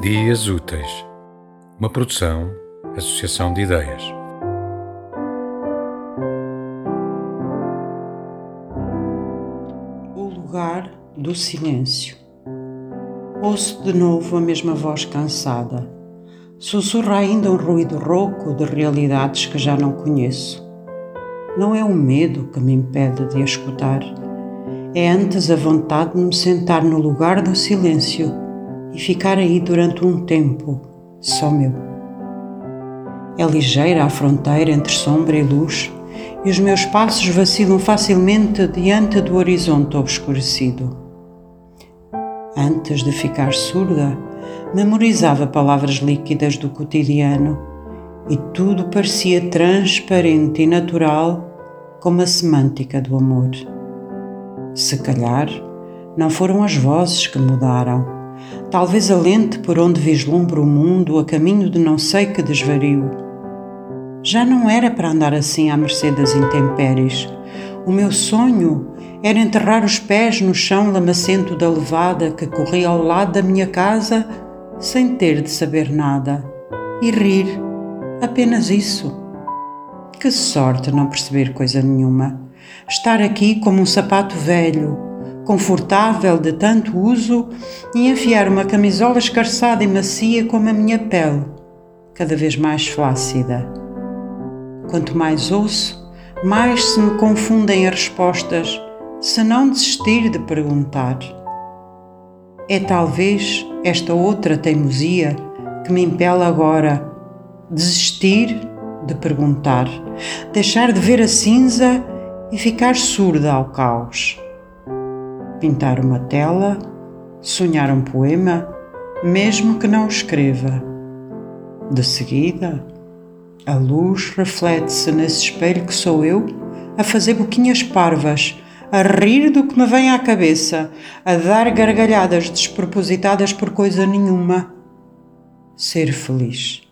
Dias Úteis, uma produção, associação de ideias. O lugar do silêncio. Ouço de novo a mesma voz cansada. Sussurra ainda um ruído rouco de realidades que já não conheço. Não é o medo que me impede de a escutar, é antes a vontade de me sentar no lugar do silêncio e ficar aí durante um tempo, só meu. É ligeira a fronteira entre sombra e luz, e os meus passos vacilam facilmente diante do horizonte obscurecido. Antes de ficar surda, memorizava palavras líquidas do cotidiano e tudo parecia transparente e natural como a semântica do amor. Se calhar, não foram as vozes que mudaram talvez a lente por onde vislumbro o mundo a caminho de não sei que desvario. Já não era para andar assim à mercê das intempéries. O meu sonho era enterrar os pés no chão lamacento da levada que corria ao lado da minha casa sem ter de saber nada e rir, apenas isso. Que sorte não perceber coisa nenhuma. Estar aqui como um sapato velho, confortável de tanto uso, e enfiar uma camisola escarçada e macia como a minha pele, cada vez mais flácida. Quanto mais ouço, mais se me confundem as respostas, se não desistir de perguntar. É talvez esta outra teimosia que me impele agora desistir de perguntar, deixar de ver a cinza e ficar surda ao caos pintar uma tela, sonhar um poema, mesmo que não escreva. De seguida, a luz reflete-se nesse espelho que sou eu, a fazer boquinhas parvas, a rir do que me vem à cabeça, a dar gargalhadas despropositadas por coisa nenhuma. Ser feliz.